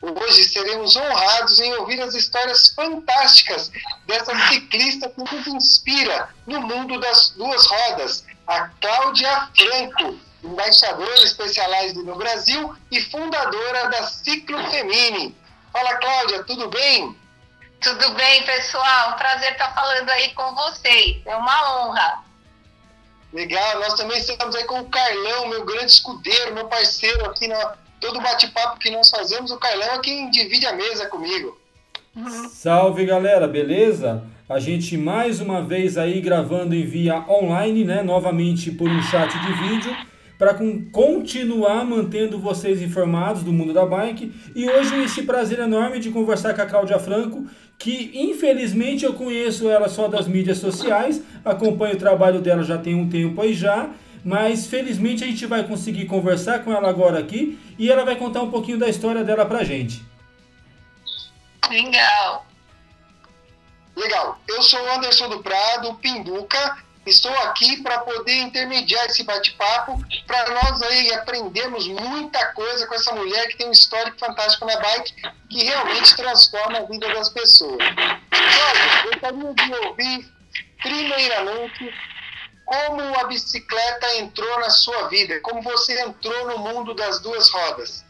Hoje seremos honrados em ouvir as histórias fantásticas dessa ciclista que nos inspira no mundo das duas rodas, a Cláudia Franco, embaixadora especializada no Brasil e fundadora da Ciclo Femini. Fala, Cláudia, tudo bem? Tudo bem, pessoal? Prazer estar falando aí com vocês. É uma honra. Legal, nós também estamos aí com o Carlão, meu grande escudeiro, meu parceiro aqui na, todo bate-papo que nós fazemos, o Carlão é quem divide a mesa comigo. Salve galera, beleza? A gente mais uma vez aí gravando em via online, né? Novamente por um chat de vídeo, para continuar mantendo vocês informados do mundo da bike. E hoje esse prazer enorme de conversar com a Cláudia Franco, que infelizmente eu conheço ela só das mídias sociais, acompanho o trabalho dela já tem um tempo aí já mas felizmente a gente vai conseguir conversar com ela agora aqui e ela vai contar um pouquinho da história dela pra gente. Legal. Legal. Eu sou o Anderson do Prado, Pinduca. Estou aqui para poder intermediar esse bate-papo, para nós aí aprendermos muita coisa com essa mulher que tem um histórico fantástico na bike, que realmente transforma a vida das pessoas. Olha, eu gostaria de ouvir, primeiramente, como a bicicleta entrou na sua vida? Como você entrou no mundo das duas rodas?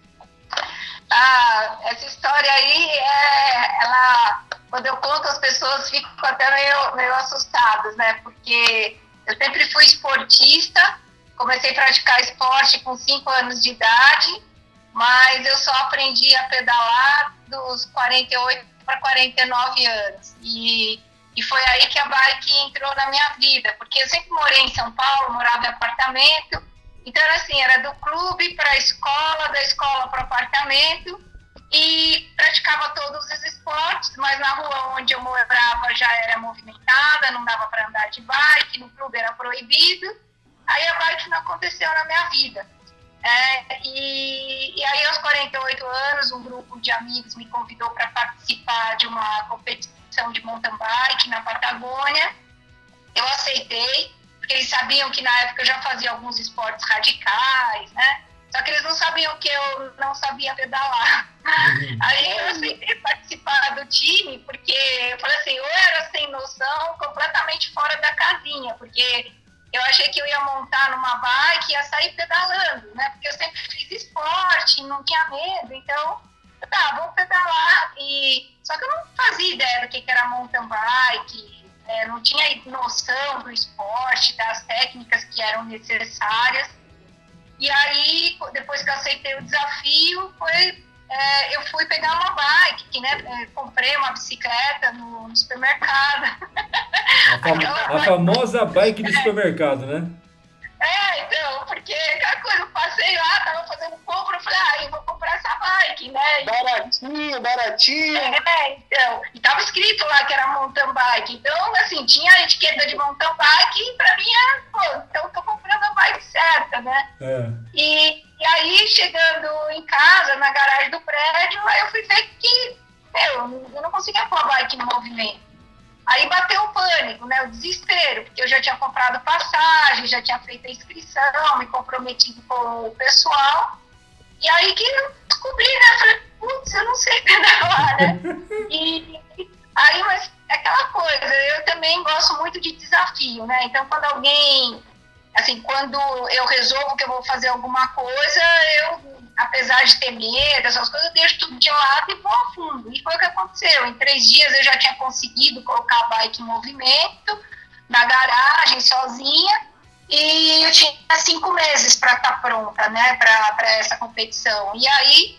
Ah, essa história aí, é, ela, quando eu conto, as pessoas ficam até meio, meio assustadas, né? Porque eu sempre fui esportista, comecei a praticar esporte com 5 anos de idade, mas eu só aprendi a pedalar dos 48 para 49 anos. E e foi aí que a bike entrou na minha vida, porque eu sempre morei em São Paulo, morava em apartamento. Então, era assim, era do clube para a escola, da escola para o apartamento. E praticava todos os esportes, mas na rua onde eu morava já era movimentada, não dava para andar de bike, no clube era proibido. Aí a bike não aconteceu na minha vida. É, e, e, aí, aos 48 anos, um grupo de amigos me convidou para participar de uma competição competição de mountain bike na Patagônia. Eu aceitei, porque eles sabiam que na época eu já fazia alguns esportes radicais, né? Só que eles não sabiam que eu não sabia pedalar. Uhum. Aí eu aceitei participar do time, porque eu falei assim, ou era sem noção, completamente fora da casinha, porque eu achei que eu ia montar numa bike e ia sair pedalando, né? Porque eu sempre fiz esporte, não tinha medo, então tá, vou pedalar. E... Só que eu não fazia ideia do que, que era mountain bike, é, não tinha noção do esporte, das técnicas que eram necessárias. E aí, depois que eu aceitei o desafio, foi, é, eu fui pegar uma bike, que, né, é, comprei uma bicicleta no, no supermercado. A, fam a famosa bike de supermercado, né? É, então, porque aquela coisa, eu passei lá, tava fazendo compra, eu falei, ah, eu vou comprar essa bike, né? Baratinho, baratinho. É, então, e tava escrito lá que era mountain bike, então, assim, tinha a etiqueta de mountain bike e pra mim era, pô, então eu tô comprando a bike certa, né? É. E, e aí, chegando em casa, na garagem do prédio, aí eu fui ver que, meu, eu não conseguia pôr a bike em movimento. Aí bateu o pânico, né, o desespero, porque eu já tinha comprado passagem, já tinha feito a inscrição, me comprometido com o pessoal. E aí que eu descobri, né, falei, putz, eu não sei pedalar, né? E aí, mas é aquela coisa, eu também gosto muito de desafio, né? Então, quando alguém, assim, quando eu resolvo que eu vou fazer alguma coisa, eu apesar de ter medo, essas coisas, eu deixo tudo de lado e vou a fundo. E foi o que aconteceu. Em três dias eu já tinha conseguido colocar a bike em movimento, na garagem, sozinha, e eu tinha cinco meses para estar tá pronta, né, para essa competição. E aí,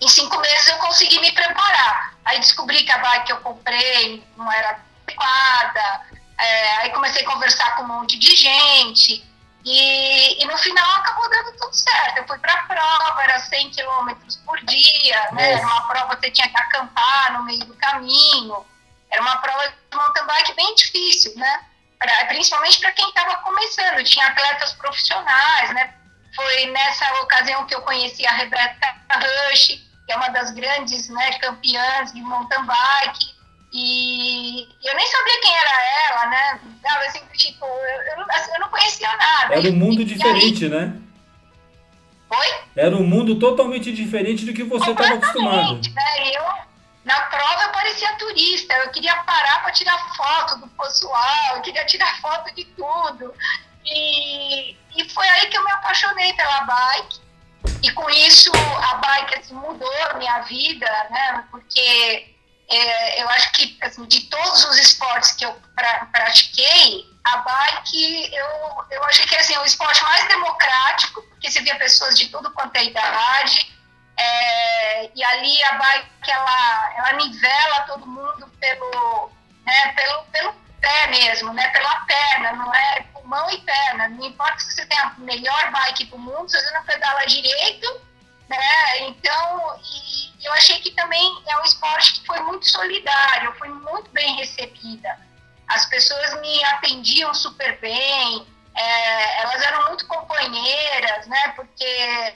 em cinco meses eu consegui me preparar. Aí descobri que a bike que eu comprei não era adequada, é, aí comecei a conversar com um monte de gente, E, e, no final acabou dando tudo certo. Eu fui para a prova, era 100 quilômetros por dia, né? Era uma prova que você tinha que acampar no meio do caminho. Era uma prova de mountain bike bem difícil, né? Pra, principalmente para quem estava começando. Tinha atletas profissionais, né? Foi nessa ocasião que eu conheci a Rebeca Rush, que é uma das grandes né, campeãs de mountain bike. E eu nem sabia quem era ela, né? Dava assim, tipo, eu, eu, não, assim, eu não conhecia nada. Era um mundo diferente, aí... né? Oi? Era um mundo totalmente diferente do que você estava acostumado. Né? Eu, na prova eu parecia turista, eu queria parar para tirar foto do pessoal, eu queria tirar foto de tudo. E, e foi aí que eu me apaixonei pela bike. E com isso a bike assim, mudou a minha vida, né? Porque é, eu acho que assim, de todos os esportes que eu pra, pratiquei, a bike eu, eu achei que assim, é o esporte mais democrático, porque você via pessoas de tudo quanto é idade, é, e ali a bike ela, ela nivela todo mundo pelo, né, pelo, pelo pé mesmo, né, pela perna, não é pulmão e perna. Não importa se você tem a melhor bike do mundo, se você não pedala direito, né, então, e, eu achei que também é um esporte que foi muito solidário, foi muito bem recebida. As pessoas me atendiam super bem, é, elas eram muito companheiras, né? Porque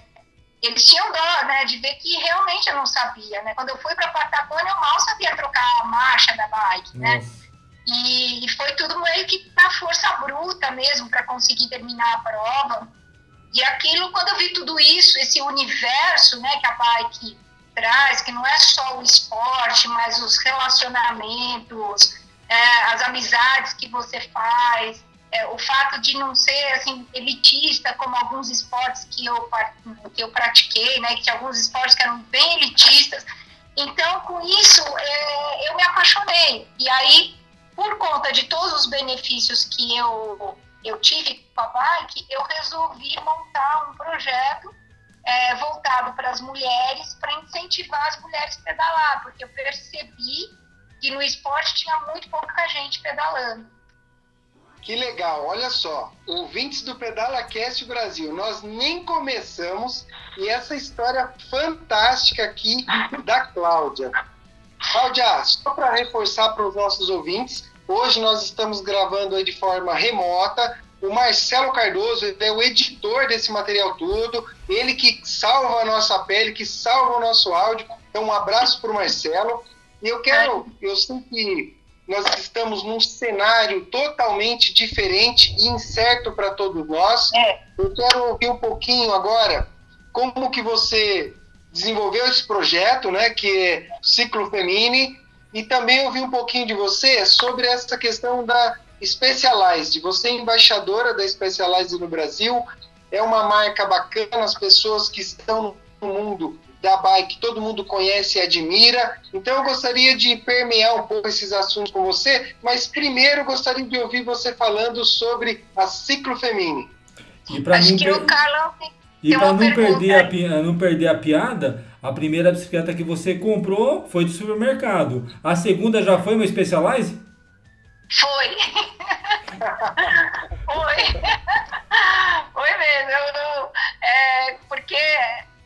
eles tinham dó, né? De ver que realmente eu não sabia, né? Quando eu fui para a Patagônia, eu mal sabia trocar a marcha da bike, né? E, e foi tudo meio que na força bruta mesmo para conseguir terminar a prova. E aquilo, quando eu vi tudo isso, esse universo, né, que a bike traz, que não é só o esporte, mas os relacionamentos, é, as amizades que você faz, é, o fato de não ser assim elitista como alguns esportes que eu que eu pratiquei, né, que tinha alguns esportes que eram bem elitistas. Então, com isso, é, eu me apaixonei. E aí, por conta de todos os benefícios que eu eu tive com a bike, eu resolvi montar um projeto é, voltado para as mulheres, para incentivar as mulheres a pedalar, porque eu percebi que no esporte tinha muito pouca gente pedalando. Que legal, olha só, ouvintes do Pedala Cast Brasil, nós nem começamos e essa história fantástica aqui da Cláudia. Cláudia, só para reforçar para os nossos ouvintes, hoje nós estamos gravando de forma remota, o Marcelo Cardoso é o editor desse material todo, ele que salva a nossa pele, que salva o nosso áudio. Então, um abraço para o Marcelo. E eu quero, eu sei que nós estamos num cenário totalmente diferente e incerto para todos nós. É. Eu quero ouvir um pouquinho agora como que você desenvolveu esse projeto, né, que é Ciclo Femini, e também ouvir um pouquinho de você sobre essa questão da Specialized, você é embaixadora da Specialized no Brasil, é uma marca bacana, as pessoas que estão no mundo da bike, todo mundo conhece e admira. Então eu gostaria de permear um pouco esses assuntos com você, mas primeiro eu gostaria de ouvir você falando sobre a Ciclo Femini. E para não, per... e não, perder a, não perder a piada, a primeira bicicleta que você comprou foi de supermercado. A segunda já foi uma Specialized? Foi. Foi. Foi mesmo. Eu não, é, porque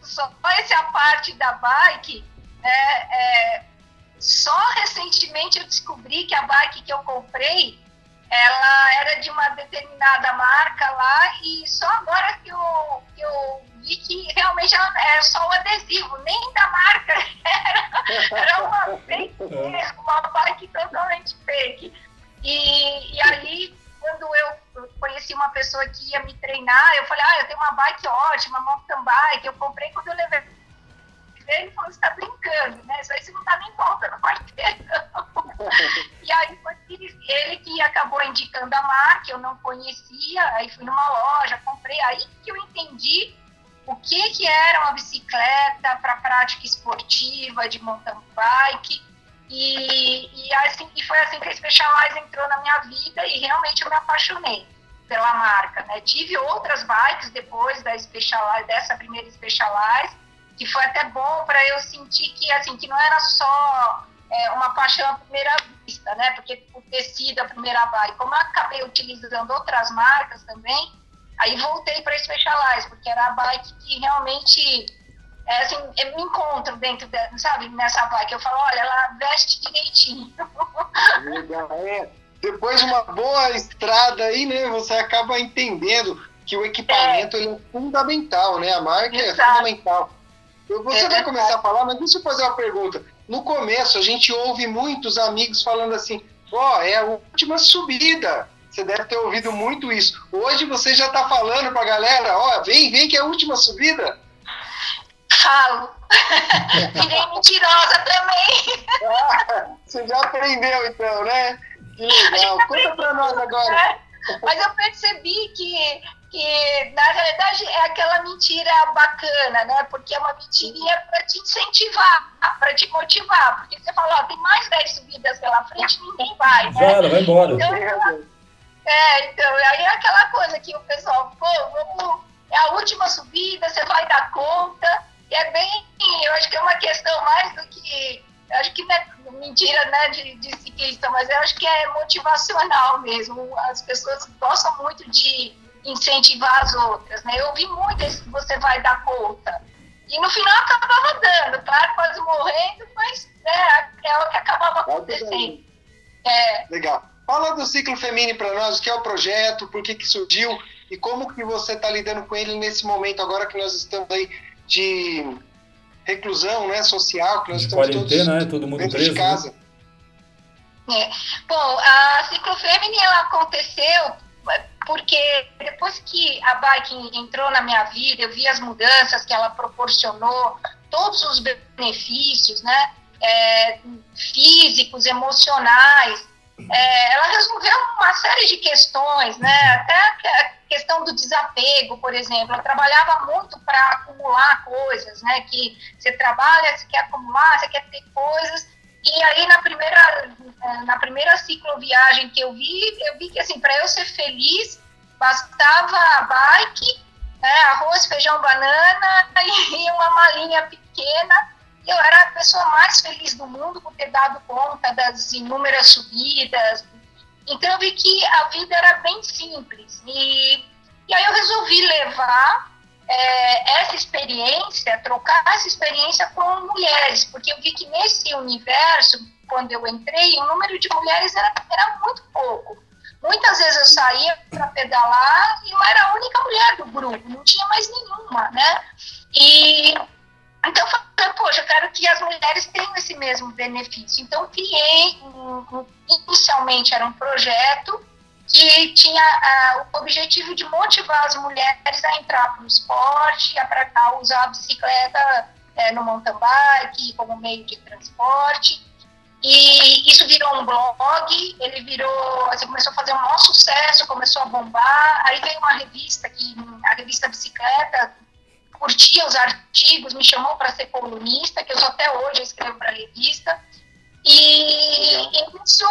só essa parte da bike, é, é, só recentemente eu descobri que a bike que eu comprei, ela era de uma determinada marca lá e só agora que eu, que eu vi que realmente era só o adesivo, nem da marca, era, era uma fake, uma bike totalmente fake. E, e aí, quando eu conheci uma pessoa que ia me treinar, eu falei, ah, eu tenho uma bike ótima, mountain bike, eu comprei quando eu levei. Ele falou, você tá brincando, né? Isso aí você não tá nem voltando quarteirão. e aí foi ele que acabou indicando a marca, eu não conhecia, aí fui numa loja, comprei, aí que eu entendi o que, que era uma bicicleta para prática esportiva de mountain bike e, e, assim, e foi assim que a Specialized entrou na minha vida e realmente eu me apaixonei pela marca. Né? Tive outras bikes depois da Specialized, dessa primeira Specialized, que foi até bom para eu sentir que, assim, que não era só é, uma paixão à primeira vista, né? Porque por ter sido a primeira bike, como eu acabei utilizando outras marcas também, Aí voltei para Specialized, porque era a bike que realmente é, assim, eu me encontro dentro, de, sabe, nessa bike. Eu falo, olha, ela veste direitinho. Legal, é. Depois de uma boa estrada aí, né, você acaba entendendo que o equipamento é, é fundamental, né? A marca é Exato. é fundamental. Você é vai começar a falar, mas deixa eu fazer uma pergunta. No começo, a gente ouve muitos amigos falando assim: ó, oh, é a última subida. Você deve ter ouvido muito isso. Hoje você já está falando para a galera: ó, oh, vem, vem que é a última subida. Falo. Virei mentirosa também. Ah, você já aprendeu então, né? Que legal. Conta para nós agora. Mas eu percebi que que na realidade é aquela mentira bacana, né? Porque é uma mentirinha para te incentivar, para te motivar. Porque você fala, ó, tem mais 10 subidas pela frente, ninguém vai, né? Vai, vai embora. Então, é, então, aí é aquela coisa que o pessoal, pô, vamos, é a última subida, você vai dar conta. É bem, eu acho que é uma questão mais do que, acho que não é mentira né, de, de ciclista, mas eu acho que é motivacional mesmo. As pessoas gostam muito de incentivar as outras, né? Eu ouvi muito esse que você vai dar conta. E no final acabava dando, claro, quase morrendo, mas né, é o que acabava acontecendo. É. Legal. Fala do ciclo feminino para nós, o que é o projeto, por que, que surgiu e como que você está lidando com ele nesse momento agora que nós estamos aí de reclusão né, social, que nós de estamos todos né? Todo mundo dentro preso, de né? casa. Né? É. Bom, a ciclo feminino ela aconteceu porque depois que a bike entrou na minha vida, eu vi as mudanças que ela proporcionou, todos os benefícios, né, é, físicos, emocionais, é, ela resolveu uma série de questões, né, até a questão do desapego, por exemplo, eu trabalhava muito para acumular coisas, né, que você trabalha, você quer acumular, você quer ter coisas, e aí, na primeira, na primeira cicloviagem que eu vi, eu vi que, assim, para eu ser feliz, bastava bike, né, arroz, feijão, banana e uma malinha pequena. Eu era a pessoa mais feliz do mundo por ter dado conta das inúmeras subidas. Então, eu vi que a vida era bem simples. E, e aí, eu resolvi levar é, essa experiência, trocar essa experiência com mulheres, porque eu vi que nesse universo, quando eu entrei, o número de mulheres era, era muito pouco. Muitas vezes eu saía para pedalar e eu era a única mulher do grupo, não tinha mais nenhuma, né? E então eu falei, poxa, eu quero que as mulheres tenham esse mesmo benefício. Então criei, inicialmente era um projeto que tinha uh, o objetivo de motivar as mulheres a entrar para o esporte, a, a usar a bicicleta uh, no mountain bike como meio de transporte. E isso virou um blog, ele virou, assim, começou a fazer um maior sucesso, começou a bombar. Aí veio uma revista, que, a revista Bicicleta, curtia os artigos, me chamou para ser colunista, que eu sou até hoje, eu escrevo para revista. E, e isso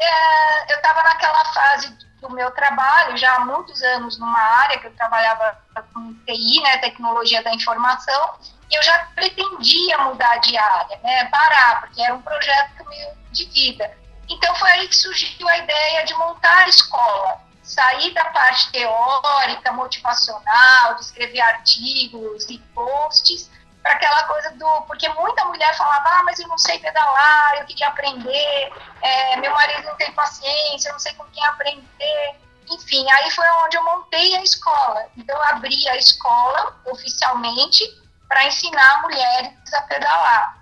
é, eu estava naquela fase do meu trabalho, já há muitos anos numa área que eu trabalhava com TI, né, tecnologia da informação, e eu já pretendia mudar de área, né, parar, porque era um projeto meu de vida. Então foi aí que surgiu a ideia de montar a escola, sair da parte teórica, motivacional, de escrever artigos e posts, para aquela coisa do. Porque muita mulher falava, ah, mas eu não sei pedalar, eu queria aprender, é, meu marido não tem paciência, eu não sei com quem aprender. Enfim, aí foi onde eu montei a escola. Então, eu abri a escola oficialmente para ensinar mulheres a pedalar.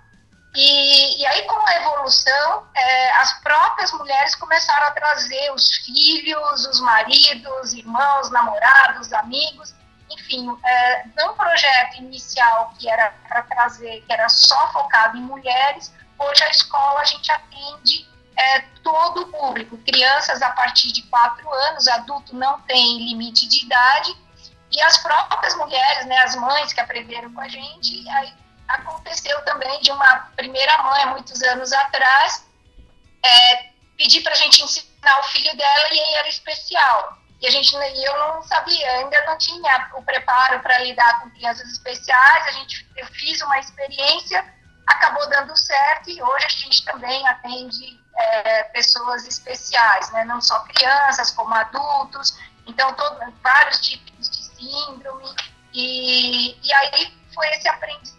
E, e, aí, com a evolução, é, as próprias mulheres começaram a trazer os filhos, os maridos, irmãos, namorados, amigos, enfim, é, projeto inicial que era para trazer, que era só focado em mulheres, hoje a escola a gente atende é, todo o público, crianças a partir de 4 anos, adulto não tem limite de idade, e as próprias mulheres, né, as mães que aprenderam com a gente, aí aconteceu também de uma primeira mãe, muitos anos atrás, é, pedir para a gente ensinar o filho dela e ele era especial. E a gente eu não sabia, ainda não tinha o preparo para lidar com crianças especiais. A gente eu fiz uma experiência, acabou dando certo e hoje a gente também atende é, pessoas especiais, né? Não só crianças, como adultos. Então, todo, vários tipos E, e aí foi esse aprendizado.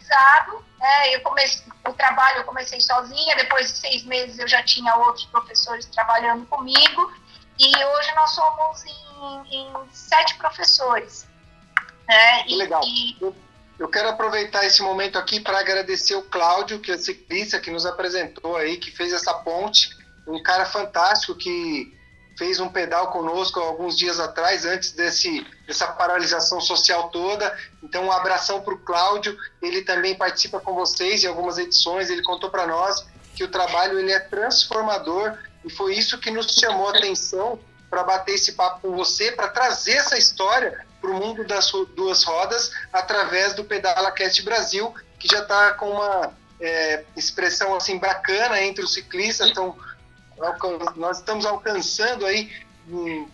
Né? Eu comecei o trabalho, eu comecei sozinha. Depois de seis meses eu já tinha outros professores trabalhando comigo. E hoje nós somos em, em sete professores. Né? E, legal. E, eu quero aproveitar esse momento aqui para agradecer o Cláudio, que é ciclista, que nos apresentou aí, que fez essa ponte. Um cara fantástico que fez um pedal conosco alguns dias atrás, antes desse, dessa paralisação social toda. Então, um abração para o Cláudio. Ele também participa com vocês em algumas edições. Ele contou para nós que o trabalho ele é transformador e foi isso que nos chamou a atenção para bater esse papo com você, para trazer essa história para o mundo das duas rodas através do Pedala Cast Brasil, que já está com uma é, expressão assim bacana entre os ciclistas. Então, nós estamos alcançando aí um,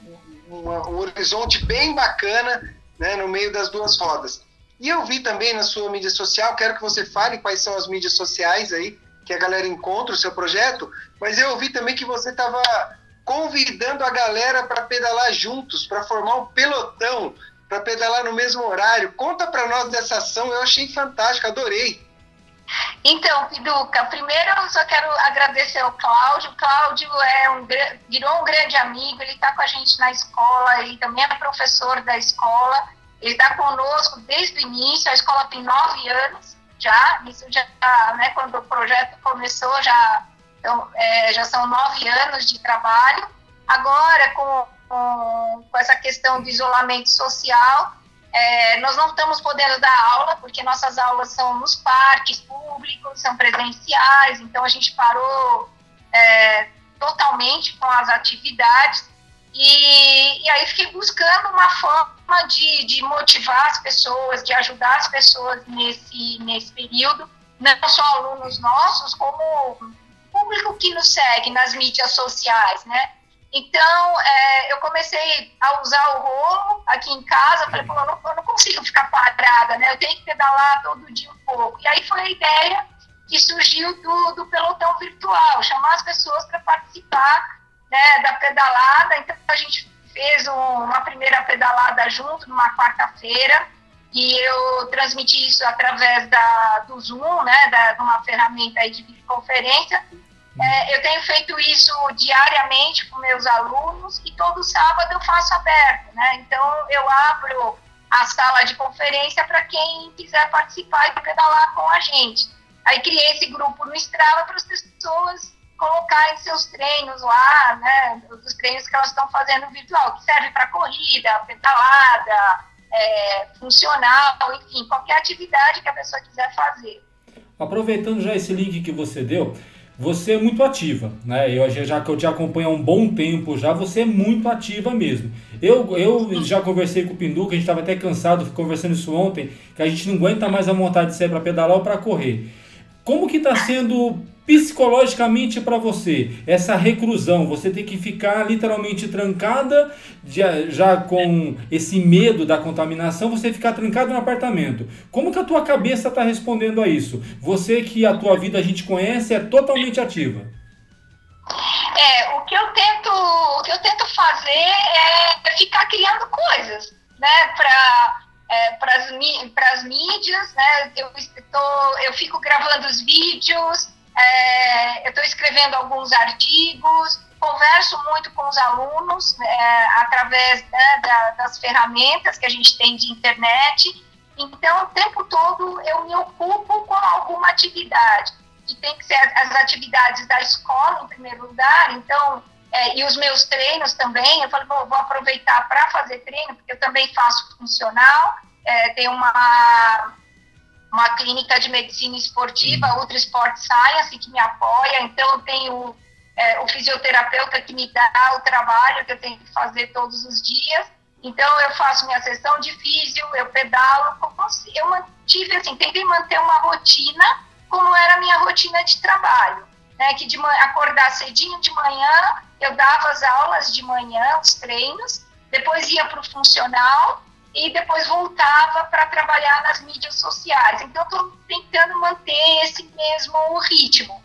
um, horizonte bem bacana né, no meio das duas rodas. E eu vi também na sua mídia social, quero que você fale quais são as mídias sociais aí que a galera encontra o seu projeto, mas eu ouvi também que você estava convidando a galera para pedalar juntos, para formar um pelotão, para pedalar no mesmo horário. Conta para nós dessa ação, eu achei fantástico, adorei. Então, Piduca, primeiro eu só quero agradecer ao Cláudio. O Cláudio é um, virou um grande amigo, ele está com a gente na escola, ele também é professor da escola, ele está conosco desde o início, a escola tem nove anos já, isso já, né, quando o projeto começou, já, então, é, já são nove anos de trabalho. Agora, com, com, com essa questão do isolamento social, é, nós não estamos podendo dar aula, porque nossas aulas são nos parques públicos, são presenciais, então a gente parou é, totalmente com as atividades. E, e, aí fiquei buscando uma forma de, de motivar as pessoas, de ajudar as pessoas nesse, nesse período, não só alunos nossos, como público que nos segue nas mídias sociais, né? Então, é, eu comecei a usar o rolo aqui em casa, falei, pô, eu não, eu não, consigo ficar parada, né? Eu tenho que pedalar todo dia um pouco. E aí foi a ideia que surgiu do, do pelotão virtual, chamar as pessoas para participar né, da pedalada. Então, a gente fez um, uma primeira pedalada junto, numa quarta-feira, e eu transmiti isso através da, do Zoom, né, de uma ferramenta de videoconferência, é, eu tenho feito isso diariamente com meus alunos e todo sábado eu faço aberto, né? Então eu abro a sala de conferência para quem quiser participar e pedalar com a gente. Aí criei esse grupo no Strava para as pessoas colocarem seus treinos lá, né? Os treinos que elas estão fazendo virtual, que serve para corrida, pedalada, é, funcional, enfim, qualquer atividade que a pessoa quiser fazer. Aproveitando já esse link que você deu, você é muito ativa, né? Eu, já que eu te acompanho há um bom tempo já, você é muito ativa mesmo. Eu, eu já conversei com o Pinduca, a gente estava até cansado conversando isso ontem, que a gente não aguenta mais a vontade de sair para pedalar ou para correr. Como que está sendo psicologicamente para você essa reclusão? Você tem que ficar literalmente trancada, já, com esse medo da contaminação, você ficar trancado no apartamento. Como que a tua cabeça está respondendo a isso? Você que a tua vida a gente conhece é totalmente ativa. É, o que eu tento, o que eu tento fazer é ficar criando coisas, né, para é, para as mídias, né? Eu, tô, eu fico gravando os vídeos, é, eu estou escrevendo alguns artigos, converso muito com os alunos é, através né, da, das ferramentas que a gente tem de internet. Então, o tempo todo eu me ocupo com alguma atividade. E tem que ser as atividades da escola, em primeiro lugar. Então, é, e os meus treinos também, eu falei, vou, vou aproveitar para fazer treino, porque eu também faço funcional, é, tem uma, uma clínica de medicina esportiva. Ultra Sport Science, que me apoia, então eu tenho é, o fisioterapeuta que me dá o trabalho que eu tenho que fazer todos os dias, então eu faço minha sessão de físio, eu pedalo, eu mantive assim, tentei manter uma rotina como era a minha rotina de trabalho né, que de acordar cedinho de manhã, eu dava as aulas de manhã, os treinos, depois ia para o funcional e depois voltava para trabalhar nas mídias sociais. Então, estou tentando manter esse mesmo ritmo.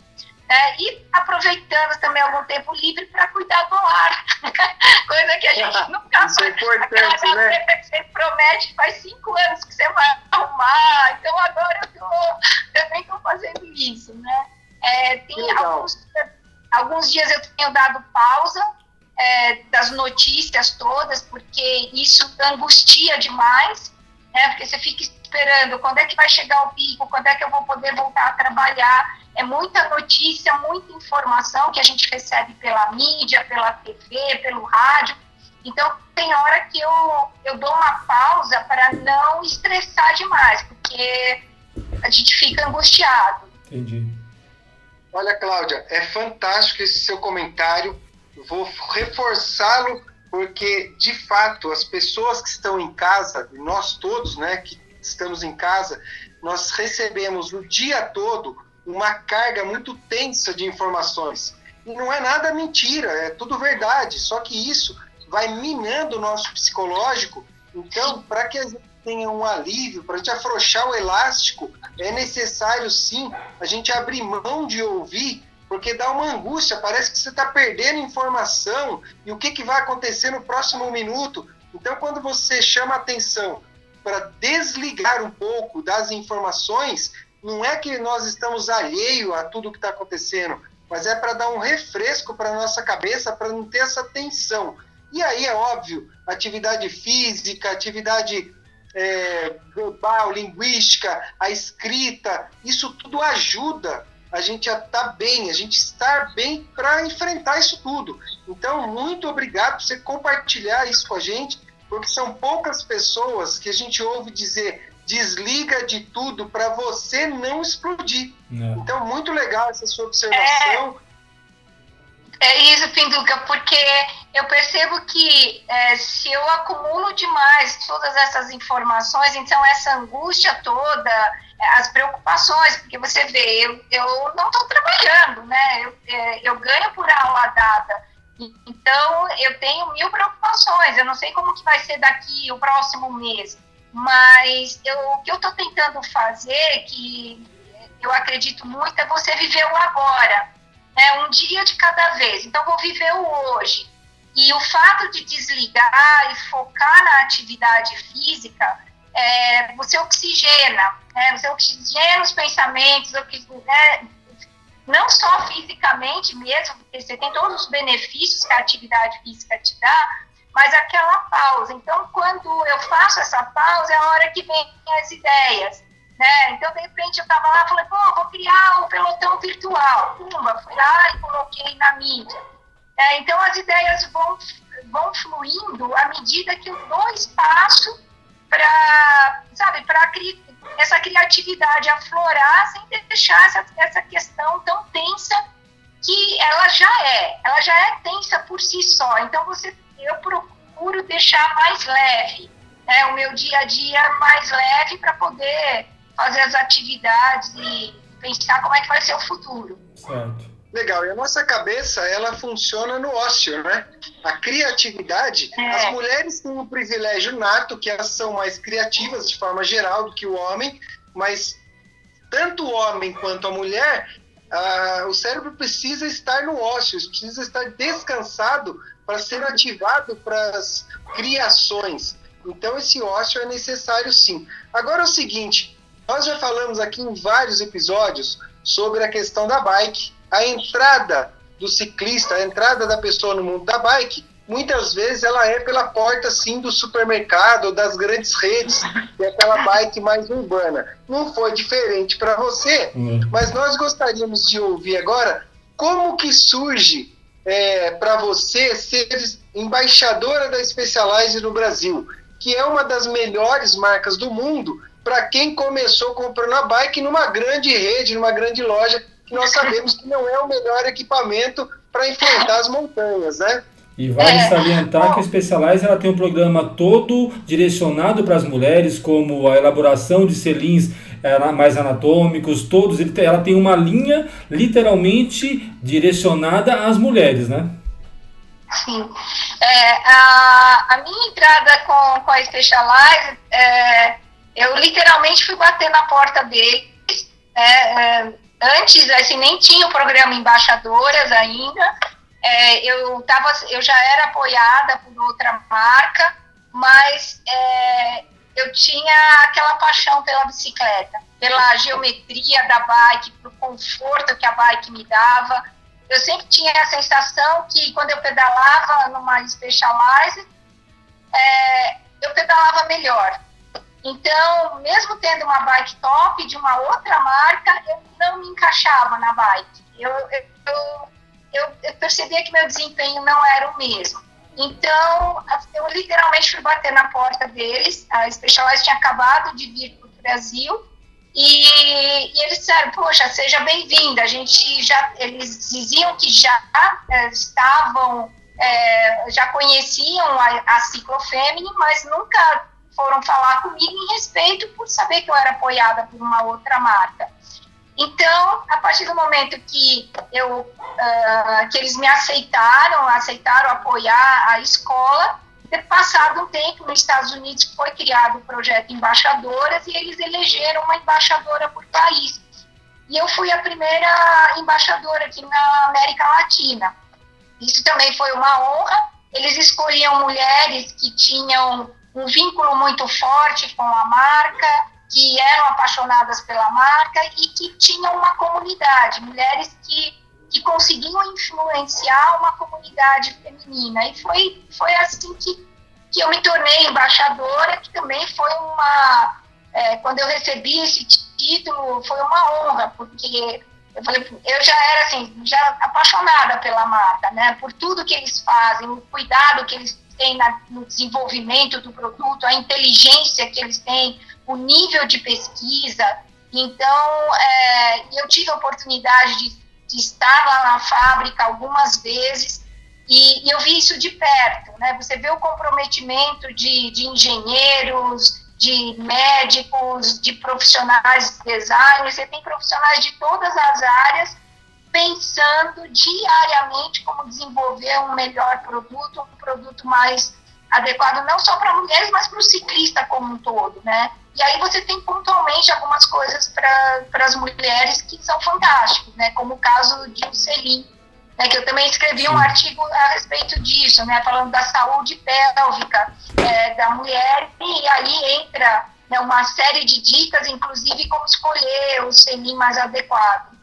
né? E aproveitando também algum tempo livre para cuidar do lar, coisa que a gente nunca Isso é importante, né? Que você promete faz cinco anos que você vai arrumar, então agora eu tô, também estou fazendo isso, né? É, tem alguns, alguns dias eu tenho dado pausa é, das notícias todas, porque isso angustia demais, né? Porque você fica esperando quando é que vai chegar o pico, quando é que eu vou poder voltar a trabalhar. É muita notícia, muita informação que a gente recebe pela mídia, pela TV, pelo rádio. Então, tem hora que eu, eu dou uma pausa para não estressar demais, porque a gente fica angustiado. Entendi. Olha, Cláudia, é fantástico esse seu comentário. Vou reforçá-lo, porque, de fato, as pessoas que estão em casa, nós todos, né, que estamos em casa, nós recebemos o dia todo uma carga muito tensa de informações. E não é nada mentira, é tudo verdade. Só que isso vai minando o nosso psicológico. Então, para que a gente tenha um alívio, para a gente afrouxar o elástico, é necessário sim a gente abrir mão de ouvir, porque dá uma angústia, parece que você está perdendo informação e o que, que vai acontecer no próximo minuto. Então, quando você chama atenção para desligar um pouco das informações, não é que nós estamos alheio a tudo que está acontecendo, mas é para dar um refresco para nossa cabeça, para não ter essa tensão. E aí é óbvio, atividade física, atividade é, global, linguística, a escrita, isso tudo ajuda a gente estar tá bem, a gente estar bem para enfrentar isso tudo. Então, muito obrigado por você compartilhar isso com a gente porque são poucas pessoas que a gente ouve dizer desliga de tudo para você não explodir. É. Então, muito legal essa sua observação. É, é isso, Pinduca, porque eu percebo que é, se eu acumulo demais todas essas informações, então essa angústia toda, as preocupações, porque você vê, eu, eu não estou trabalhando, né? Eu, é, eu ganho por aula dada então, eu tenho mil preocupações. Eu não sei como que vai ser daqui o próximo mês, mas eu, o que eu estou tentando fazer, que eu acredito muito, é você viver o agora, né? um dia de cada vez. Então, vou viver o hoje. E o fato de desligar e focar na atividade física, é, você oxigena, né? você oxigena os pensamentos, né? não só fisicamente mesmo, porque você tem todos os benefícios que a atividade física te dá, mas aquela pausa. Então, quando eu faço essa pausa, é a hora que vem as ideias. Né? Então, de repente, eu estava lá e falei, pô, vou criar um pelotão virtual. Fui lá e coloquei na mídia. É, então, as ideias vão, vão fluindo à medida que eu dou espaço para, sabe, para essa criatividade aflorar sem deixar essa, essa questão tão tensa que ela já é, ela já é tensa por si só. Então você, eu procuro deixar mais leve, né, o meu dia a dia mais leve para poder fazer as atividades e pensar como é que vai ser o futuro. Certo. Legal, e a nossa cabeça, ela funciona no ócio, né? A criatividade, é. as mulheres têm um privilégio nato, que elas são mais criativas de forma geral do que o homem, mas tanto o homem quanto a mulher, ah, o cérebro precisa estar no ócio, precisa estar descansado para ser ativado para as criações. Então, esse ócio é necessário sim. Agora é o seguinte: nós já falamos aqui em vários episódios sobre a questão da bike a entrada do ciclista, a entrada da pessoa no mundo da bike, muitas vezes ela é pela porta assim do supermercado, das grandes redes, e aquela bike mais urbana. Não foi diferente para você, uhum. mas nós gostaríamos de ouvir agora como que surge é, para você ser embaixadora da Specialized no Brasil, que é uma das melhores marcas do mundo para quem começou comprando a bike numa grande rede, numa grande loja nós sabemos que não é o melhor equipamento para enfrentar as montanhas, né? E vale é. salientar que a Specialized ela tem um programa todo direcionado para as mulheres, como a elaboração de selins é, mais anatômicos, todos. Ela tem uma linha literalmente direcionada às mulheres, né? Sim. É, a, a minha entrada com, com a Specialized, é, eu literalmente fui bater na porta deles. É, é antes, assim, nem tinha o programa Embaixadoras ainda, é, eu, tava, eu já era apoiada por outra marca, mas é, eu tinha aquela paixão pela bicicleta, pela geometria da bike, pelo conforto que a bike me dava. Eu sempre tinha a sensação que quando eu pedalava numa Specialized, é, eu pedalava melhor. Então, mesmo tendo uma bike top de uma outra marca, eu não me encaixava na bike. Eu, eu, eu, eu percebia que meu desempenho não era o mesmo. Então, eu literalmente fui bater na porta deles. A Specialized tinha acabado de vir para o Brasil e, e, eles disseram: Poxa, seja bem-vinda. A gente já, eles diziam que já é, estavam, é, já conheciam a, a mas nunca foram falar comigo em respeito por saber que eu era apoiada por uma outra marca. Então, a partir do momento que eu uh, que eles me aceitaram, aceitaram apoiar a escola, passado um tempo nos Estados Unidos foi criado o projeto Embaixadoras e eles elegeram uma embaixadora por país. E eu fui a primeira embaixadora aqui na América Latina. Isso também foi uma honra. Eles escolhiam mulheres que tinham um vínculo muito forte com a marca, que eram apaixonadas pela marca e que tinham uma comunidade, mulheres que, que conseguiam influenciar uma comunidade feminina. E foi, foi assim que, que eu me tornei embaixadora, que também foi uma. É, quando eu recebi esse título, foi uma honra, porque eu, falei, eu já era assim, já apaixonada pela marca, né? Por tudo que eles fazem, o cuidado que eles têm na, no desenvolvimento do produto, a inteligência que eles têm, o nível de pesquisa. Então, é, eu tive a oportunidade de, de, estar lá na fábrica algumas vezes e, e, eu vi isso de perto. Né? Você vê o comprometimento de, de engenheiros, de médicos, de profissionais de design, você tem profissionais de todas as áreas pensando diariamente como desenvolver um melhor produto, um produto mais adequado não só para mulheres, mas para o ciclista como um todo, né? E aí você tem pontualmente algumas coisas para as mulheres que são fantásticas, né? Como o caso de Celim, né? Que eu também escrevi um artigo a respeito disso, né? Falando da saúde pélvica é, da mulher e aí entra né, uma série de dicas, inclusive como escolher o Celim mais adequado.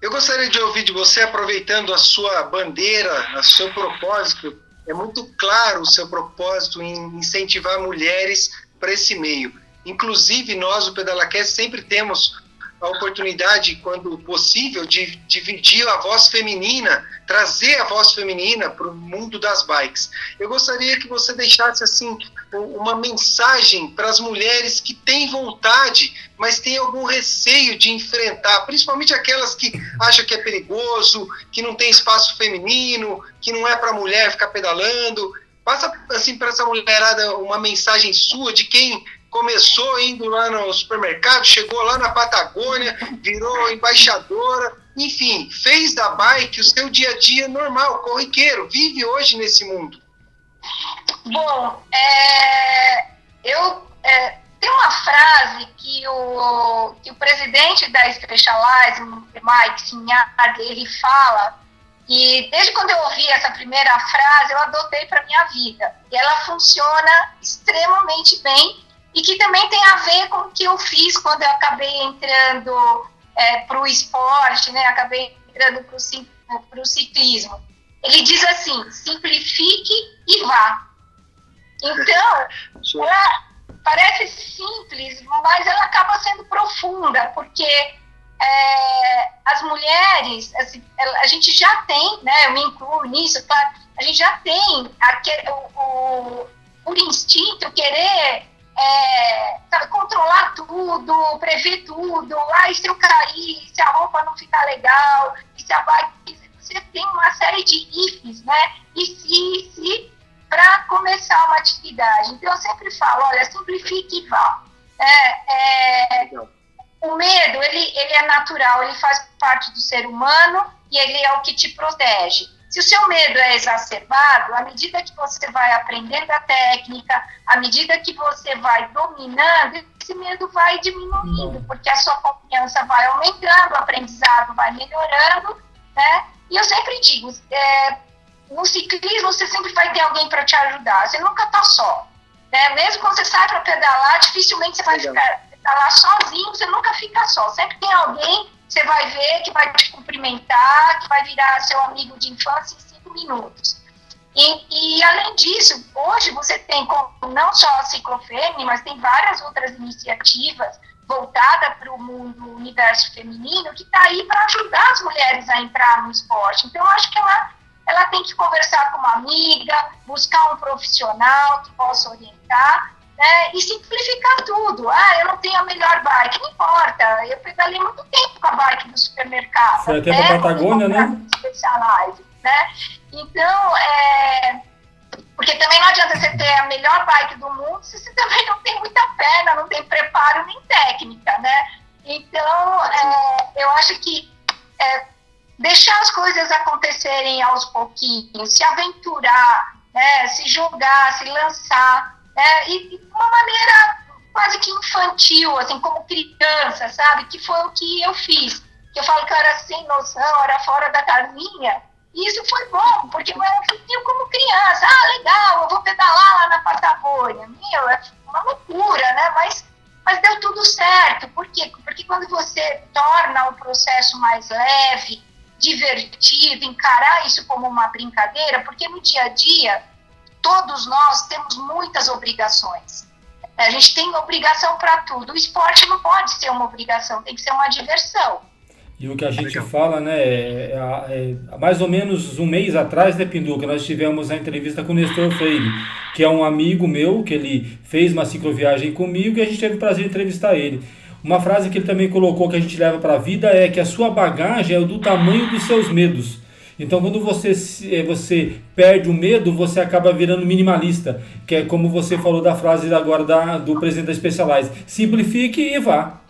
Eu gostaria de ouvir de você, aproveitando a sua bandeira, o seu propósito, é muito claro o seu propósito em incentivar mulheres para esse meio. Inclusive, nós, o Pedalacast, sempre temos a oportunidade, quando possível, de dividir a voz feminina, trazer a voz feminina para o mundo das bikes. Eu gostaria que você deixasse assim uma mensagem para as mulheres que têm vontade, mas têm algum receio de enfrentar, principalmente aquelas que acham que é perigoso, que não tem espaço feminino, que não é para mulher ficar pedalando. Passa assim para essa mulherada uma mensagem sua de quem começou indo lá no supermercado, chegou lá na Patagônia, virou embaixadora, enfim, fez da bike o seu dia a dia normal, corriqueiro, vive hoje nesse mundo. Bom, é, eu é, tem uma frase que o, que o presidente da Specialized, Mike Sinhag, ele fala, e desde quando eu ouvi essa primeira frase, eu adotei para minha vida. E ela funciona extremamente bem e que também tem a ver com o que eu fiz quando eu acabei entrando é, para o esporte, né? Acabei entrando para o ciclismo. Ele diz assim: simplifique e vá. Então, ela parece simples, mas ela acaba sendo profunda, porque é, as mulheres, assim, a gente já tem, né? Eu me incluo nisso? A gente já tem aquele, o, o, por instinto querer é, sabe, controlar tudo, prever tudo. Ai, se eu cair, se a roupa não ficar legal, e se a bike. Você tem uma série de ifs, né? E se, se, para começar uma atividade. Então, eu sempre falo: olha, simplifique e vá. É, é, o medo, ele, ele é natural, ele faz parte do ser humano e ele é o que te protege. Se o seu medo é exacerbado, à medida que você vai aprendendo a técnica, à medida que você vai dominando, esse medo vai diminuindo, porque a sua confiança vai aumentando, o aprendizado vai melhorando, né? E eu sempre digo, é, no ciclismo você sempre vai ter alguém para te ajudar, você nunca está só. Né? Mesmo quando você sai para pedalar, dificilmente você vai ficar pedalar sozinho, você nunca fica só, sempre tem alguém você vai ver que vai te cumprimentar, que vai virar seu amigo de infância em cinco minutos. E, e além disso, hoje você tem não só a Ciclofeme, mas tem várias outras iniciativas voltadas para o mundo, universo feminino, que está aí para ajudar as mulheres a entrar no esporte. Então, eu acho que ela, ela tem que conversar com uma amiga, buscar um profissional que possa orientar né, e simplificar tudo. Ah, eu não tenho a melhor bike, não importa. Eu pedalei muito tempo com a bike do supermercado. Foi até para Patagônia, né? Specialized, né? Então, é, porque também não adianta você ter a melhor bike do mundo se você também não tem muita perna, não tem preparo nem técnica, né? Então, é, eu acho que é, deixar as coisas acontecerem aos pouquinhos, se aventurar, né, se jogar, se lançar, é, e de uma maneira quase que infantil, assim, como criança, sabe? Que foi o que eu fiz. Eu falo que eu era sem noção, era fora da casinha. E isso foi bom, porque eu era como criança. Ah, legal, eu vou pedalar lá na Patagônia. Meu, é uma loucura, né? Mas, mas deu tudo certo. Por quê? Porque quando você torna o processo mais leve, divertido, encarar isso como uma brincadeira, porque no dia a dia todos nós temos muitas obrigações. A gente tem obrigação para tudo. O esporte não pode ser uma obrigação, tem que ser uma diversão. E o que a gente fala, né, é, é, é, mais ou menos um mês atrás, né, Pinduca, nós tivemos a entrevista com o Nestor Freire, que é um amigo meu, que ele fez uma cicloviagem comigo e a gente teve o prazer de entrevistar ele. Uma frase que ele também colocou que a gente leva para a vida é que a sua bagagem é do tamanho dos seus medos. Então, quando você, eh, você perde o medo, você acaba virando minimalista, que é como você falou da frase agora da, do presidente da Specialized. Simplifique e vá.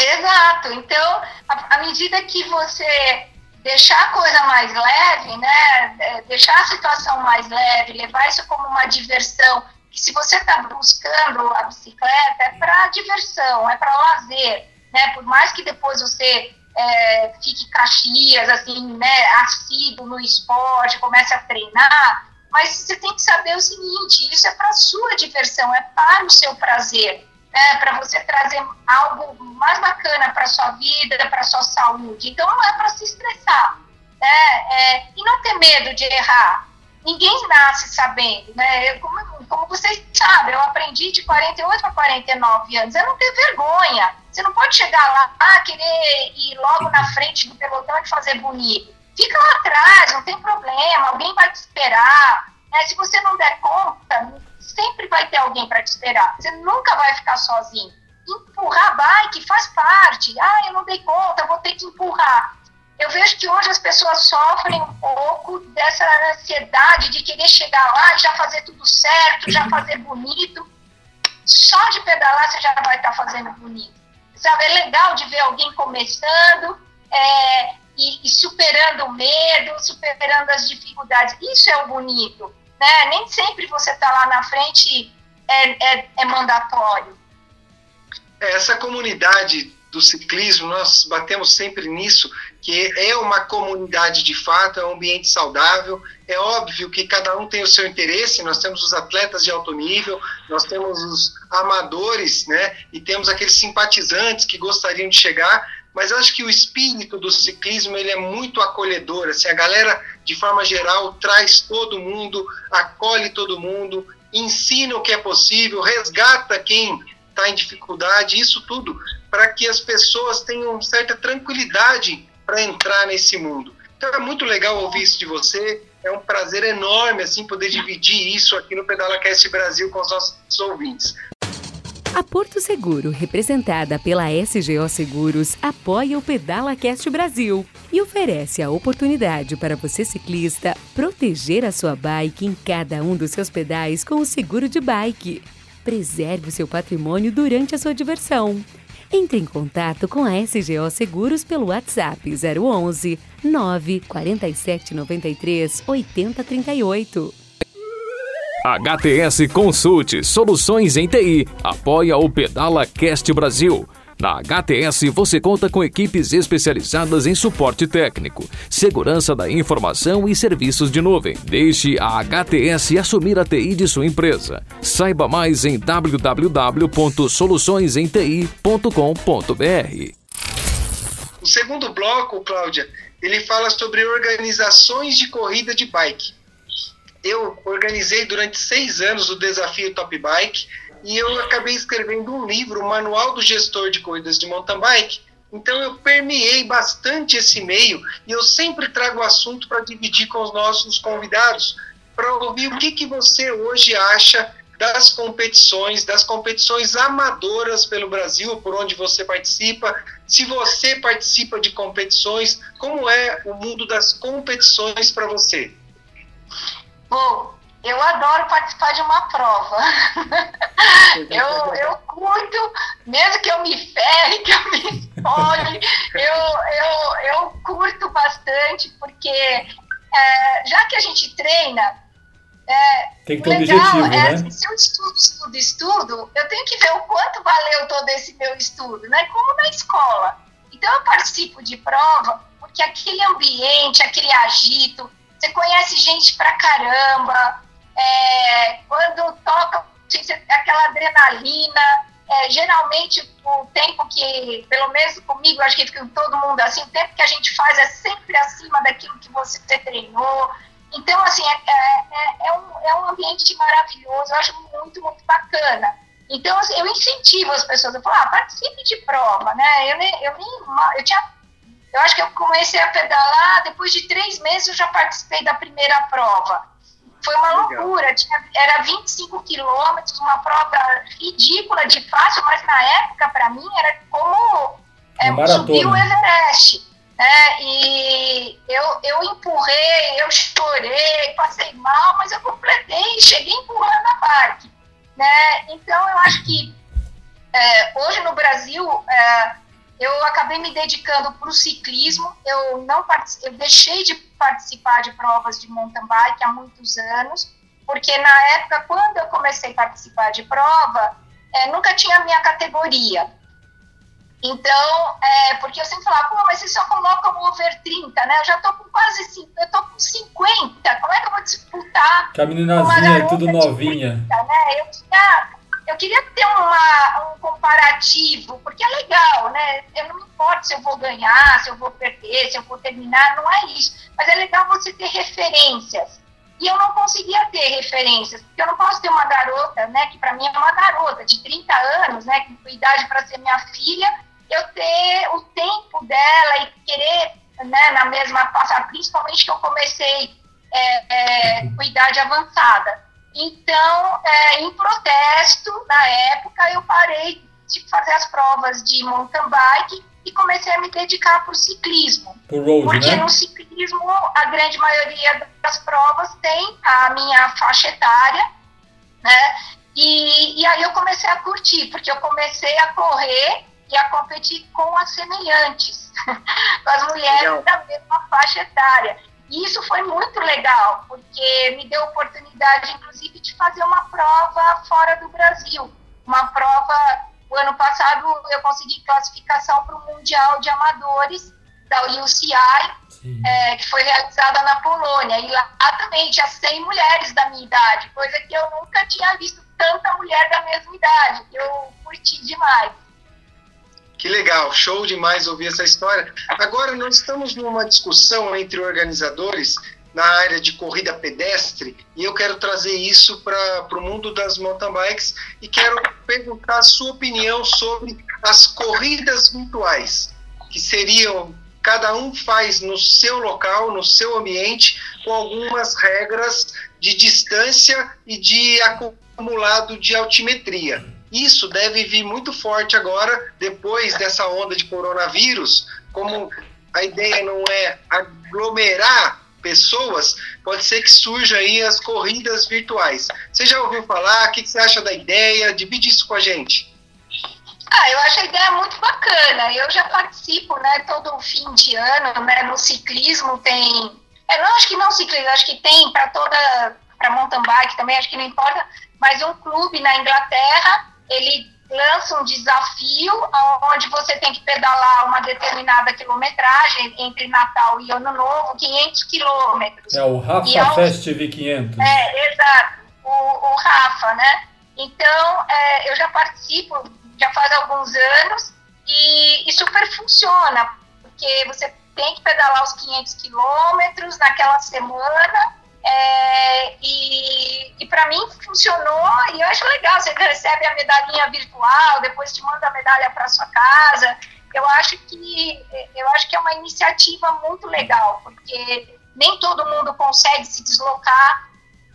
Exato. Então, à medida que você deixar a coisa mais leve, né, é, deixar a situação mais leve, levar isso como uma diversão, que se você está buscando a bicicleta, é para diversão, é para lazer, né, por mais que depois você é, fique Caxias, assim, né, assíduo no esporte, comece a treinar, mas você tem que saber o seguinte, isso é para sua diversão, é para o seu prazer, né, para você trazer algo mais bacana para sua vida, para sua saúde. Então não é para se estressar, né, é, e não ter medo de errar. Ninguém nasce sabendo, né? Eu, como, como vocês sabem, eu aprendi de 48 a 49 anos, é não ter vergonha você não pode chegar lá, ah, querer ir logo na frente do pelotão e fazer bonito. Fica lá atrás, não tem problema, alguém vai te esperar. Né? Se você não der conta, sempre vai ter alguém para te esperar. Você nunca vai ficar sozinho. Empurrar bike faz parte. Ah, eu não dei conta, vou ter que empurrar. Eu vejo que hoje as pessoas sofrem um pouco dessa ansiedade de querer chegar lá e já fazer tudo certo, já fazer bonito. Só de pedalar você já vai estar tá fazendo bonito sabe? É legal de ver alguém começando é, e, e, superando o medo, superando as dificuldades. Isso é o bonito, né? Nem sempre você está lá na frente é, é, é mandatório. É, essa comunidade do ciclismo, nós batemos sempre nisso, que é uma comunidade de fato, é um ambiente saudável. É óbvio que cada um tem o seu interesse, nós temos os atletas de alto nível, nós temos os amadores, né? E temos aqueles simpatizantes que gostariam de chegar, mas acho que o espírito do ciclismo ele é muito acolhedor, assim, a galera de forma geral traz todo mundo, acolhe todo mundo, ensina o que é possível, resgata quem está em dificuldade, isso tudo para que as pessoas tenham certa tranquilidade para entrar nesse mundo. Então é muito legal ouvir isso de você. É um prazer enorme assim poder dividir isso aqui no PedalaCast Brasil com os nossos ouvintes. A Porto Seguro, representada pela SGO Seguros, apoia o PedalaCast Brasil e oferece a oportunidade para você ciclista proteger a sua bike em cada um dos seus pedais com o seguro de bike. Preserve o seu patrimônio durante a sua diversão. Entre em contato com a SGO Seguros pelo WhatsApp 011 947 93 8038. HTS Consulte Soluções em TI apoia o Pedala Cast Brasil. Na HTS você conta com equipes especializadas em suporte técnico, segurança da informação e serviços de nuvem. Deixe a HTS assumir a TI de sua empresa. Saiba mais em www.soluçõesenti.com.br. O segundo bloco, Cláudia, ele fala sobre organizações de corrida de bike. Eu organizei durante seis anos o desafio Top Bike e eu acabei escrevendo um livro, o Manual do Gestor de Corridas de Mountain Bike. Então eu permeei bastante esse meio e eu sempre trago o assunto para dividir com os nossos convidados, para ouvir o que, que você hoje acha das competições, das competições amadoras pelo Brasil, por onde você participa. Se você participa de competições, como é o mundo das competições para você? Bom, eu adoro participar de uma prova. eu, eu curto, mesmo que eu me ferre, que eu me espolhe, eu, eu, eu curto bastante, porque é, já que a gente treina, é, tem que ter um objetivo, é, né? Se eu estudo, estudo, estudo, eu tenho que ver o quanto valeu todo esse meu estudo, né? Como na escola. Então eu participo de prova porque aquele ambiente, aquele agito, você conhece gente pra caramba, é, quando toca aquela adrenalina, é, geralmente o tempo que, pelo menos comigo, acho que todo mundo assim, o tempo que a gente faz é sempre acima daquilo que você treinou. Então, assim, é, é, é, é um, é um ambiente maravilhoso, eu acho muito, muito bacana. Então, assim, eu incentivo as pessoas, eu falo, ah, participe de prova, né? Eu, eu, nem, eu tinha eu acho que eu comecei a pedalar, depois de três meses eu já participei da primeira prova. Foi uma loucura, tinha, era 25 quilômetros, uma prova ridícula de fácil, mas na época, para mim, era como é, subir o Everest. Né? E eu, eu empurrei, eu chorei, passei mal, mas eu completei, cheguei empurrando a bike. Né? Então, eu acho que é, hoje no Brasil, é, eu acabei me dedicando para o ciclismo, eu, não eu deixei de participar de provas de mountain bike há muitos anos, porque na época, quando eu comecei a participar de prova, é, nunca tinha a minha categoria. Então, é, porque eu sempre falava, pô, mas você só coloca o over 30, né? Eu já tô com quase, eu tô com 50, como é que eu vou disputar? Que a meninazinha é tudo novinha. 30, né? Eu eu queria ter uma, um comparativo, porque é legal, né? Eu não importo se eu vou ganhar, se eu vou perder, se eu vou terminar, não é isso. Mas é legal você ter referências. E eu não conseguia ter referências, porque eu não posso ter uma garota, né, que para mim é uma garota de 30 anos, né, com idade para ser minha filha, eu ter o tempo dela e querer, né, na mesma passar, principalmente que eu comecei é, é, com idade avançada. Então, é, em protesto, na época, eu parei de fazer as provas de mountain bike e comecei a me dedicar para o ciclismo. Road, porque né? no ciclismo, a grande maioria das provas tem a minha faixa etária, né? E, e aí eu comecei a curtir, porque eu comecei a correr e a competir com as semelhantes, com as mulheres Legal. da mesma faixa etária. E isso foi muito legal, porque me deu oportunidade, inclusive, de fazer uma prova fora do Brasil. Uma prova, o ano passado eu consegui classificação para o Mundial de Amadores da UCI, é, que foi realizada na Polônia. E lá também tinha 100 mulheres da minha idade, coisa que eu nunca tinha visto tanta mulher da mesma idade. Eu curti demais. Que legal, show demais ouvir essa história. Agora, nós estamos numa discussão entre organizadores na área de corrida pedestre e eu quero trazer isso para o mundo das mountain bikes e quero perguntar a sua opinião sobre as corridas virtuais, que seriam cada um faz no seu local, no seu ambiente, com algumas regras de distância e de acumulado de altimetria. Isso deve vir muito forte agora, depois dessa onda de coronavírus, como a ideia não é aglomerar pessoas, pode ser que surja aí as corridas virtuais. Você já ouviu falar? O que você acha da ideia? Divide isso com a gente. Ah, eu acho a ideia muito bacana. Eu já participo, né, todo fim de ano, né, no ciclismo tem... É, não acho que não ciclismo, acho que tem para toda... para mountain bike também, acho que não importa, mas um clube na Inglaterra, ele lança um desafio onde você tem que pedalar uma determinada quilometragem entre Natal e Ano Novo, 500 quilômetros. É o Rafa ao... Festival 500. É, exato, o, o Rafa, né? Então, é, eu já participo, já faz alguns anos, e, e super funciona, porque você tem que pedalar os 500 quilômetros naquela semana, é, e, e para mim funcionou e eu acho legal. Você recebe a medalhinha virtual, depois te manda a medalha para sua casa. Eu acho que eu acho que é uma iniciativa muito legal, porque nem todo mundo consegue se deslocar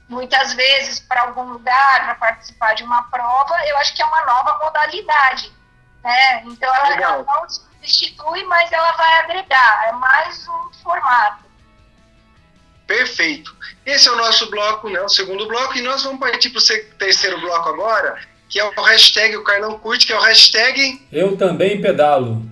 muitas vezes para algum lugar para participar de uma prova. Eu acho que é uma nova modalidade, né? Então ela, ela não substitui, mas ela vai agregar. É mais um formato. Perfeito. Esse é o nosso bloco, né, o segundo bloco, e nós vamos partir para o terceiro bloco agora, que é o hashtag, o Carlão curte, que é o hashtag... Eu também pedalo.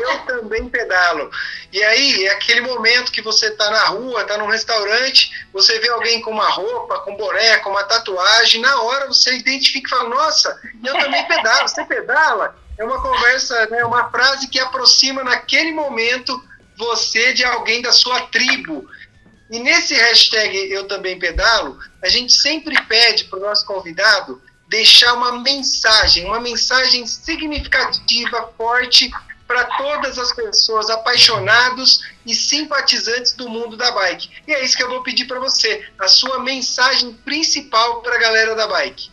Eu também pedalo. E aí, é aquele momento que você está na rua, está num restaurante, você vê alguém com uma roupa, com boné, com uma tatuagem, na hora você identifica e fala, nossa, eu também pedalo, você pedala? É uma conversa, né, uma frase que aproxima naquele momento você de alguém da sua tribo. E nesse hashtag Eu Também Pedalo, a gente sempre pede para o nosso convidado deixar uma mensagem, uma mensagem significativa, forte, para todas as pessoas apaixonados e simpatizantes do mundo da bike. E é isso que eu vou pedir para você, a sua mensagem principal para a galera da bike.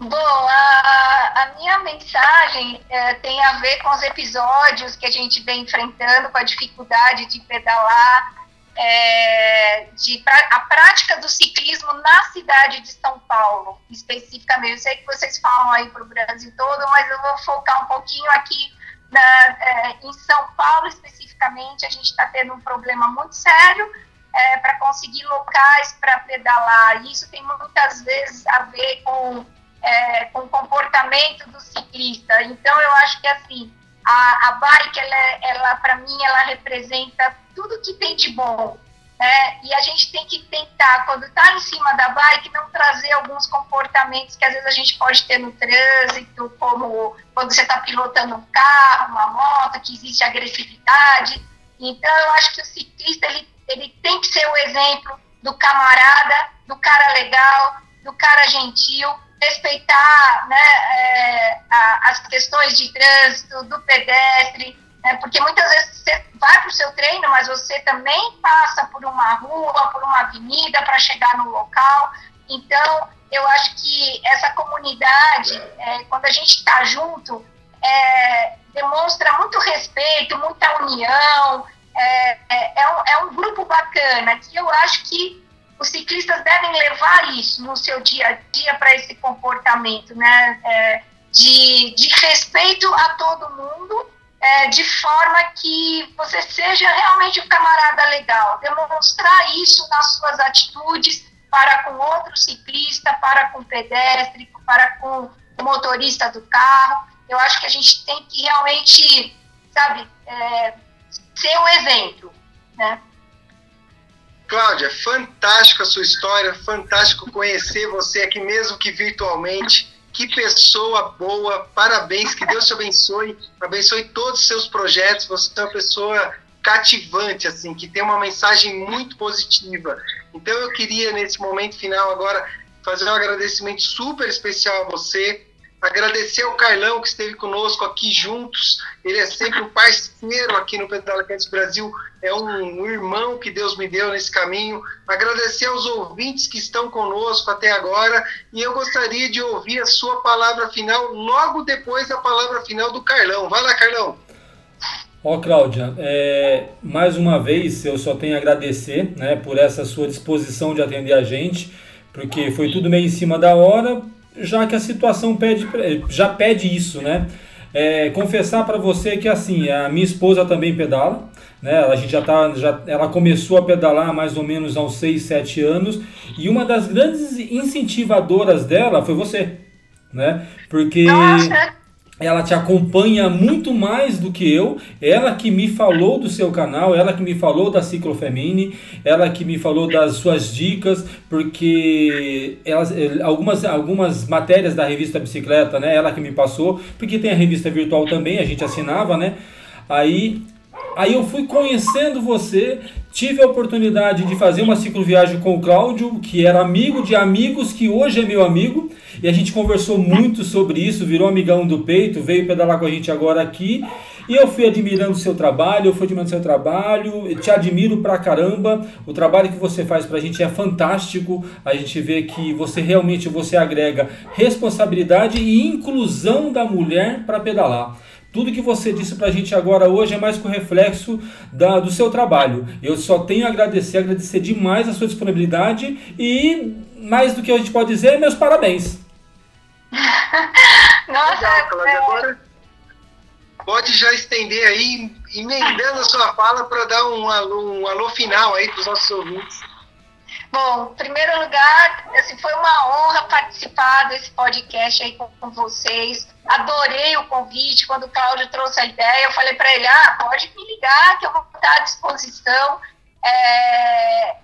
Bom, a, a minha mensagem é, tem a ver com os episódios que a gente vem enfrentando, com a dificuldade de pedalar, é, de, a prática do ciclismo na cidade de São Paulo, especificamente. Eu sei que vocês falam aí para o Brasil todo, mas eu vou focar um pouquinho aqui na, é, em São Paulo, especificamente. A gente está tendo um problema muito sério é, para conseguir locais para pedalar. Isso tem muitas vezes a ver com é, com o comportamento do ciclista. Então, eu acho que, assim, a, a bike, ela, ela para mim, ela representa tudo que tem de bom. Né? E a gente tem que tentar, quando está em cima da bike, não trazer alguns comportamentos que às vezes a gente pode ter no trânsito, como quando você está pilotando um carro, uma moto, que existe agressividade. Então, eu acho que o ciclista ele, ele tem que ser o exemplo do camarada, do cara legal, do cara gentil, respeitar né, é, a, as questões de trânsito, do pedestre, né, porque muitas vezes você vai para o seu treino, mas você também passa por uma rua, por uma avenida para chegar no local. Então, eu acho que essa comunidade, é, quando a gente está junto, é, demonstra muito respeito, muita união, é, é, é, um, é um grupo bacana que eu acho que os ciclistas devem levar isso no seu dia a dia para esse comportamento, né? É, de, de respeito a todo mundo, é, de forma que você seja realmente um camarada legal, demonstrar isso nas suas atitudes para com outro ciclista, para com pedestre, para com o motorista do carro. Eu acho que a gente tem que realmente, sabe, é, ser o um exemplo, né? Cláudia, fantástico a sua história, fantástico conhecer você aqui mesmo que virtualmente. Que pessoa boa, parabéns, que Deus te abençoe, abençoe todos os seus projetos. Você é uma pessoa cativante, assim, que tem uma mensagem muito positiva. Então eu queria, nesse momento final agora, fazer um agradecimento super especial a você, Agradecer ao Carlão que esteve conosco aqui juntos. Ele é sempre um parceiro aqui no Pedala Cast Brasil. É um, irmão que Deus me deu nesse caminho. Agradecer aos ouvintes que estão conosco até agora. E eu gostaria de ouvir a sua palavra final logo depois da palavra final do Carlão. Vai lá, Carlão. Ó, oh, Cláudia, é, mais uma vez eu só tenho a agradecer né, por essa sua disposição de atender a gente, porque foi tudo meio em cima da hora, já que a situação pede, já pede isso, né? É, confessar para você que assim, a minha esposa também pedala, né? A gente já tá, já, ela começou a pedalar mais ou menos há uns 6, 7 anos, e uma das grandes incentivadoras dela foi você. né? Porque Nossa. Ela te acompanha muito mais do que eu. Ela que me falou do seu canal, ela que me falou da Ciclofemini, ela que me falou das suas dicas, porque elas, eh, algumas, algumas matérias da revista Bicicleta, né? Ela que me passou, porque tem a revista virtual também, a gente assinava, né? Aí Aí eu fui conhecendo você, tive a oportunidade de fazer uma cicloviagem com o Cláudio, que era amigo de amigos, que hoje é meu amigo, e a gente conversou muito sobre isso, virou amigão do peito, veio pedalar com a gente agora aqui, e eu fui admirando o seu trabalho, eu fui admirando o seu trabalho, te admiro pra caramba, o trabalho que você faz pra gente é fantástico, a gente vê que você realmente você agrega responsabilidade e inclusão da mulher para pedalar. Tudo que você disse para a gente agora hoje é mais com reflexo da, do seu trabalho. Eu só tenho a agradecer, agradecer demais a sua disponibilidade e, mais do que a gente pode dizer, meus parabéns. Nossa, Cláudia. é, Agora pode já estender aí, emendando a sua fala para dar um alô, um alô final aí para os nossos ouvintes. Bom, em primeiro lugar, assim, foi uma honra participar desse podcast aí com, vocês. Adorei o convite. Quando o Cláudio trouxe a ideia, eu falei para ele: ah, pode me ligar, que eu vou estar à disposição. É,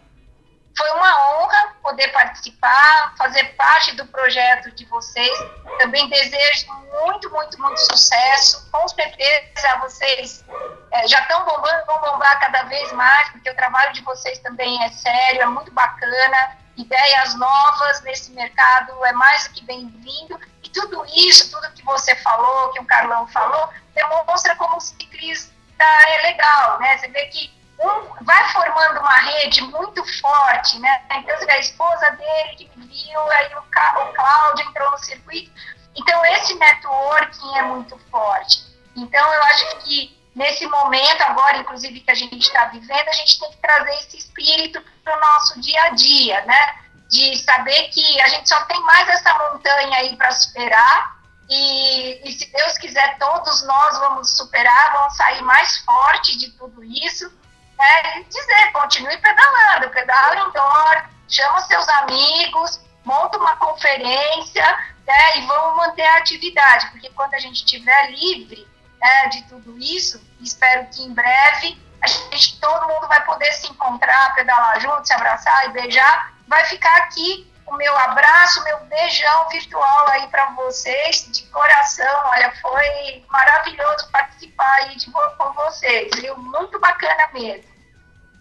Foi uma honra poder participar, fazer parte do projeto de vocês. Também desejo muito, muito, muito sucesso. Com certeza vocês é, já estão bombando, vão bombar cada vez mais, porque o trabalho de vocês também é sério, é muito bacana. Ideias novas nesse mercado é mais do que bem-vindo. E tudo isso, tudo que você falou, que o Carlão falou, demonstra como o ciclista é legal, né? Você vê que um vai formando uma rede muito forte, né? Então, a esposa dele que me viu, aí o, o Cláudio entrou no circuito. Então, esse networking é muito forte. Então, eu acho que nesse momento, agora, inclusive, que a gente está vivendo, a gente tem que trazer esse espírito para o nosso dia a dia, né? De saber que a gente só tem mais essa montanha aí para superar. E, e se Deus quiser, todos nós vamos superar, vamos sair mais forte de tudo isso né, e dizer, continue pedalando, pedala indoor, chama seus amigos, monta uma conferência, né, e vamos manter a atividade, porque quando a gente estiver livre né, de tudo isso, espero que em breve a gente, todo mundo vai poder se encontrar, pedalar junto, se abraçar e beijar, vai ficar aqui o meu abraço, meu beijão virtual aí para vocês, de coração. Olha, foi maravilhoso participar aí de, vo- com vocês, viu? Muito bacana mesmo.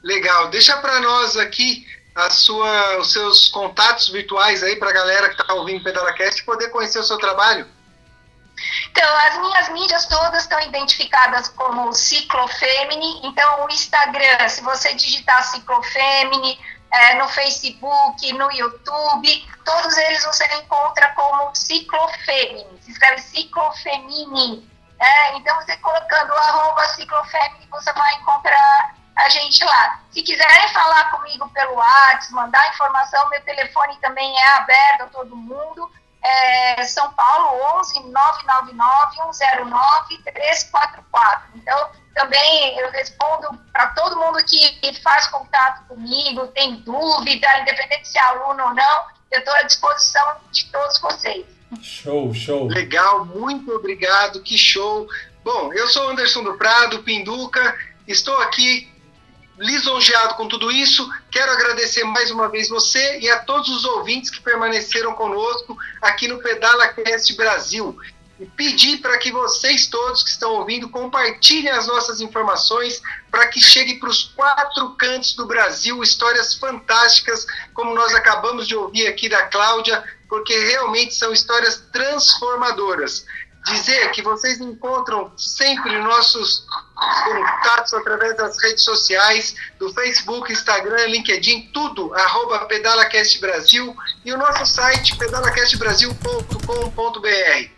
Legal. Deixa para nós aqui a sua, os seus contatos virtuais aí para a galera que está ouvindo o PedalaCast poder conhecer o seu trabalho. Então, as minhas mídias todas estão identificadas como Ciclofemini. Então, o Instagram, se você digitar Ciclofemini, é, no Facebook, no YouTube, todos eles você encontra como Ciclofemini. Se escreve Ciclofemini. É, então, você colocando o arroba Ciclofemini, você vai encontrar a gente lá. Se quiserem falar comigo pelo WhatsApp, mandar informação, meu telefone também é aberto a todo mundo é, São Paulo 11 999 109 344. Então, também eu respondo para todo mundo que, faz contato comigo, tem dúvida, independente se é aluno ou não, eu estou à disposição de todos vocês. Show, show. Legal, muito obrigado, que show. Bom, eu sou Anderson do Prado, Pinduca, estou aqui lisonjeado com tudo isso. Quero agradecer mais uma vez você e a todos os ouvintes que permaneceram conosco aqui no Pedala Cast Brasil. E pedir para que vocês todos que estão ouvindo compartilhem as nossas informações para que chegue para os quatro cantos do Brasil histórias fantásticas, como nós acabamos de ouvir aqui da Cláudia, porque realmente são histórias transformadoras dizer que vocês encontram sempre nossos contatos através das redes sociais, do Facebook, Instagram, LinkedIn, tudo, arroba PedalaCast Brasil e o nosso site pedalacastbrasil.com.br.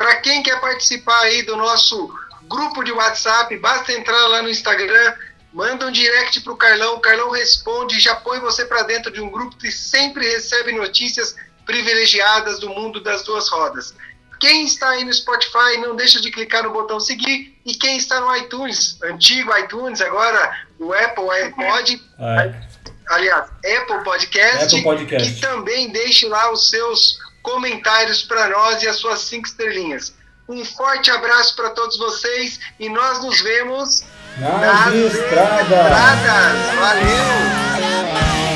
Para quem quer participar aí do nosso grupo de WhatsApp, basta entrar lá no Instagram, manda um direct para o Carlão, o Carlão responde e já põe você para dentro de um grupo que sempre recebe notícias privilegiadas do mundo das duas rodas. Quem está aí no Spotify, não deixa de clicar no botão seguir. E quem está no iTunes, antigo iTunes, agora o Apple iPod, Ai, aliás, Apple Podcast, Apple Podcast. e também deixe lá os seus comentários para nós e as suas cinco estrelinhas. Um forte abraço para todos vocês e nós nos vemos nas, nas estradas. estradas. Valeu!